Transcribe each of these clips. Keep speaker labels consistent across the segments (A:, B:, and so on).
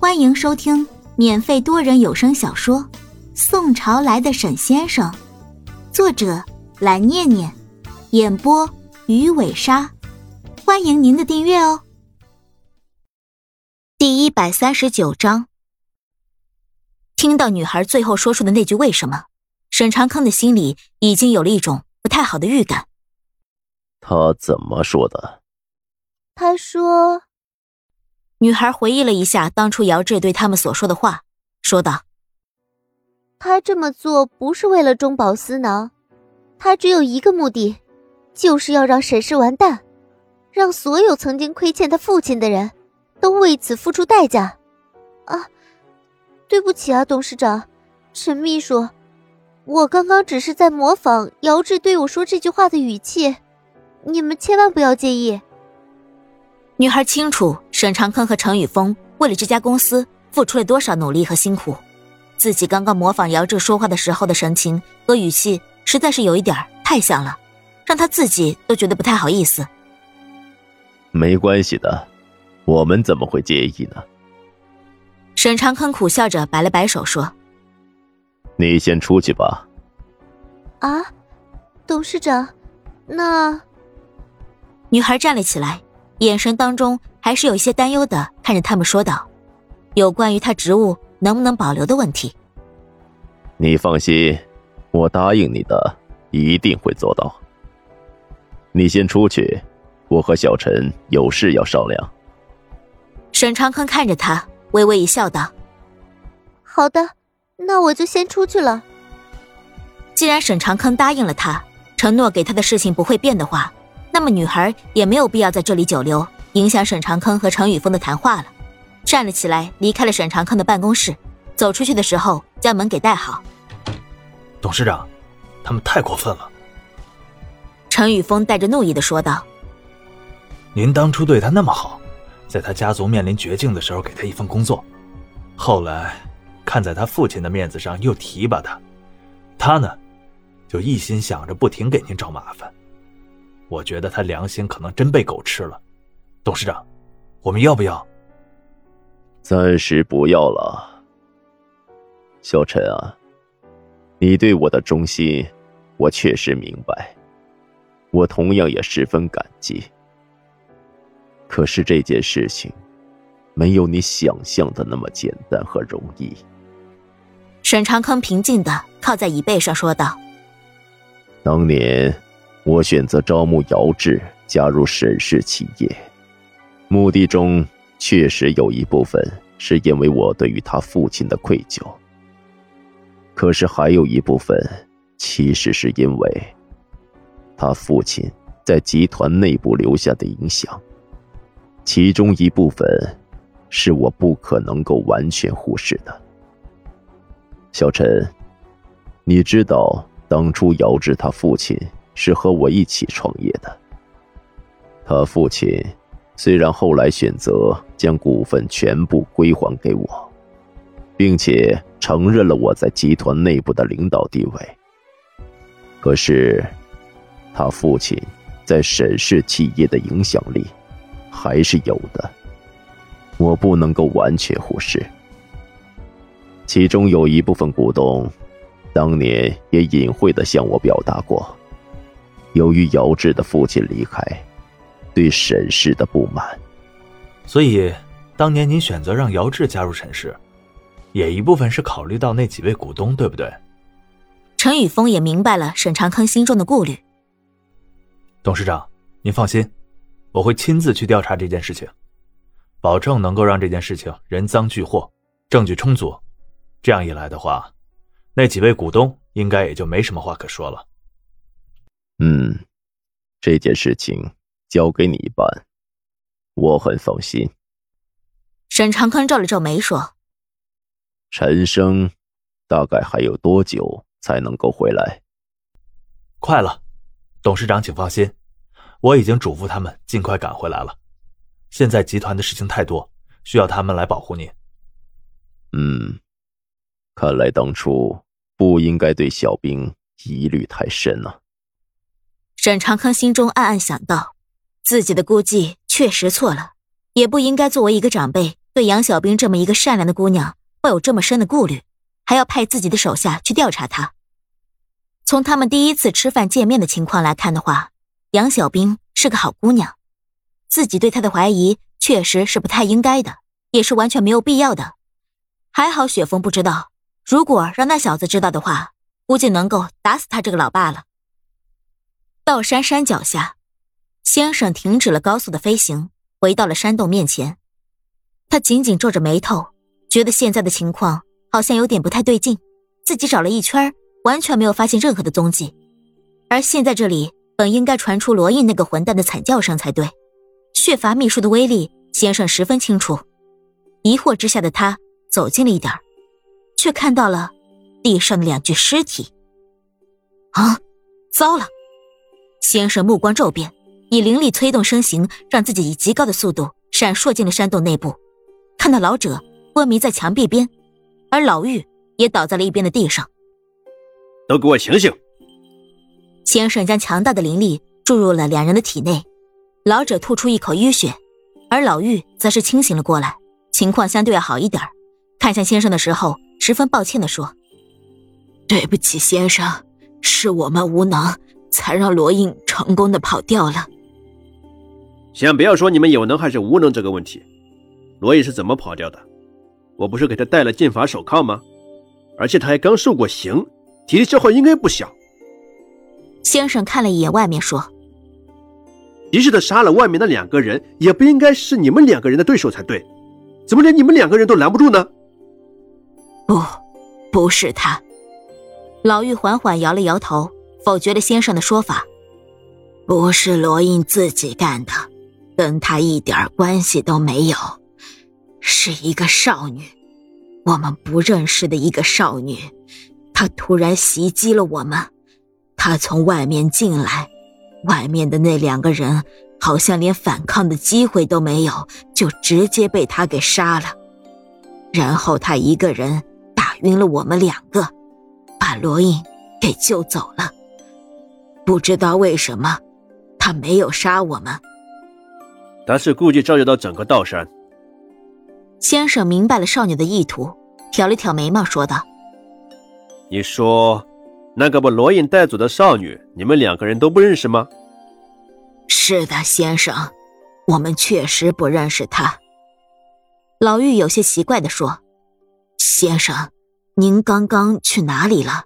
A: 欢迎收听免费多人有声小说《宋朝来的沈先生》，作者蓝念念，演播鱼尾鲨。欢迎您的订阅哦。第一百三十九章，听到女孩最后说出的那句“为什么”，沈长康的心里已经有了一种不太好的预感。
B: 他怎么说的？
C: 他说。
A: 女孩回忆了一下当初姚志对他们所说的话，说道：“
C: 他这么做不是为了中饱私囊，他只有一个目的，就是要让沈氏完蛋，让所有曾经亏欠他父亲的人都为此付出代价。”啊，对不起啊，董事长，陈秘书，我刚刚只是在模仿姚志对我说这句话的语气，你们千万不要介意。
A: 女孩清楚沈长坑和程宇峰为了这家公司付出了多少努力和辛苦，自己刚刚模仿姚志说话的时候的神情和语气，实在是有一点太像了，让他自己都觉得不太好意思。
B: 没关系的，我们怎么会介意呢？
A: 沈长坑苦笑着摆了摆手说：“
B: 你先出去吧。”
C: 啊，董事长，那……
A: 女孩站了起来。眼神当中还是有一些担忧的，看着他们说道：“有关于他职务能不能保留的问题。”
B: 你放心，我答应你的一定会做到。你先出去，我和小陈有事要商量。
A: 沈长坑看着他，微微一笑，道：“
C: 好的，那我就先出去了。”
A: 既然沈长坑答应了他，承诺给他的事情不会变的话。那么女孩也没有必要在这里久留，影响沈长坑和程宇峰的谈话了。站了起来，离开了沈长坑的办公室。走出去的时候，将门给带好。
D: 董事长，他们太过分了。
A: 程宇峰带着怒意的说道：“
D: 您当初对他那么好，在他家族面临绝境的时候给他一份工作，后来看在他父亲的面子上又提拔他，他呢，就一心想着不停给您找麻烦。”我觉得他良心可能真被狗吃了，董事长，我们要不要？
B: 暂时不要了。小陈啊，你对我的忠心，我确实明白，我同样也十分感激。可是这件事情，没有你想象的那么简单和容易。
A: 沈长康平静的靠在椅背上说道：“
B: 当年。”我选择招募姚志加入沈氏企业，目的中确实有一部分是因为我对于他父亲的愧疚，可是还有一部分其实是因为他父亲在集团内部留下的影响，其中一部分是我不可能够完全忽视的。小陈，你知道当初姚志他父亲？是和我一起创业的。他父亲虽然后来选择将股份全部归还给我，并且承认了我在集团内部的领导地位，可是他父亲在沈氏企业的影响力还是有的，我不能够完全忽视。其中有一部分股东，当年也隐晦的向我表达过。由于姚志的父亲离开，对沈氏的不满，
D: 所以当年您选择让姚志加入沈氏，也一部分是考虑到那几位股东，对不对？
A: 陈宇峰也明白了沈长坑心中的顾虑。
D: 董事长，您放心，我会亲自去调查这件事情，保证能够让这件事情人赃俱获，证据充足。这样一来的话，那几位股东应该也就没什么话可说了。
B: 嗯，这件事情交给你办，我很放心。
A: 沈长坤皱了皱眉说：“
B: 陈生，大概还有多久才能够回来？”
D: 快了，董事长请放心，我已经嘱咐他们尽快赶回来了。现在集团的事情太多，需要他们来保护您。
B: 嗯，看来当初不应该对小兵疑虑太深啊。
A: 沈长康心中暗暗想到，自己的估计确实错了，也不应该作为一个长辈对杨小兵这么一个善良的姑娘抱有这么深的顾虑，还要派自己的手下去调查她。从他们第一次吃饭见面的情况来看的话，杨小兵是个好姑娘，自己对她的怀疑确实是不太应该的，也是完全没有必要的。还好雪峰不知道，如果让那小子知道的话，估计能够打死他这个老爸了。道山山脚下，先生停止了高速的飞行，回到了山洞面前。他紧紧皱着眉头，觉得现在的情况好像有点不太对劲。自己找了一圈，完全没有发现任何的踪迹。而现在这里本应该传出罗印那个混蛋的惨叫声才对。血伐秘术的威力，先生十分清楚。疑惑之下的他走近了一点，却看到了地上的两具尸体。啊，糟了！先生目光骤变，以灵力催动身形，让自己以极高的速度闪烁进了山洞内部。看到老者昏迷在墙壁边，而老妪也倒在了一边的地上。
E: 都给我醒醒！
A: 先生将强大的灵力注入了两人的体内，老者吐出一口淤血，而老妪则是清醒了过来，情况相对要好一点。看向先生的时候，十分抱歉的说：“
F: 对不起，先生，是我们无能，才让罗印成功的跑掉了。”
E: 先不要说你们有能还是无能这个问题。罗毅是怎么跑掉的？我不是给他戴了禁法手铐吗？而且他还刚受过刑，体力消耗应该不小。
A: 先生看了一眼外面，说：“
E: 即使他杀了外面那两个人，也不应该是你们两个人的对手才对。怎么连你们两个人都拦不住呢？”
F: 不，不是他。
A: 老妪缓缓摇了摇头，否决了先生的说法：“
F: 不是罗印自己干的，跟他一点关系都没有。”是一个少女，我们不认识的一个少女，她突然袭击了我们。她从外面进来，外面的那两个人好像连反抗的机会都没有，就直接被她给杀了。然后她一个人打晕了我们两个，把罗印给救走了。不知道为什么，他没有杀我们。
E: 他是故意招惹到整个道山。
A: 先生明白了少女的意图，挑了挑眉毛，说道：“
E: 你说，那个把罗隐带走的少女，你们两个人都不认识吗？”“
F: 是的，先生，我们确实不认识她。”
A: 老妪有些奇怪的说：“
F: 先生，您刚刚去哪里了？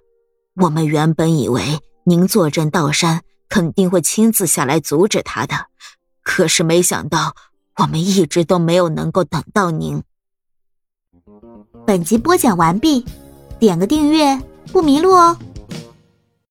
F: 我们原本以为您坐镇道山，肯定会亲自下来阻止他的，可是没想到。”我们一直都没有能够等到您。
C: 本集播讲完毕，点个订阅不迷路哦。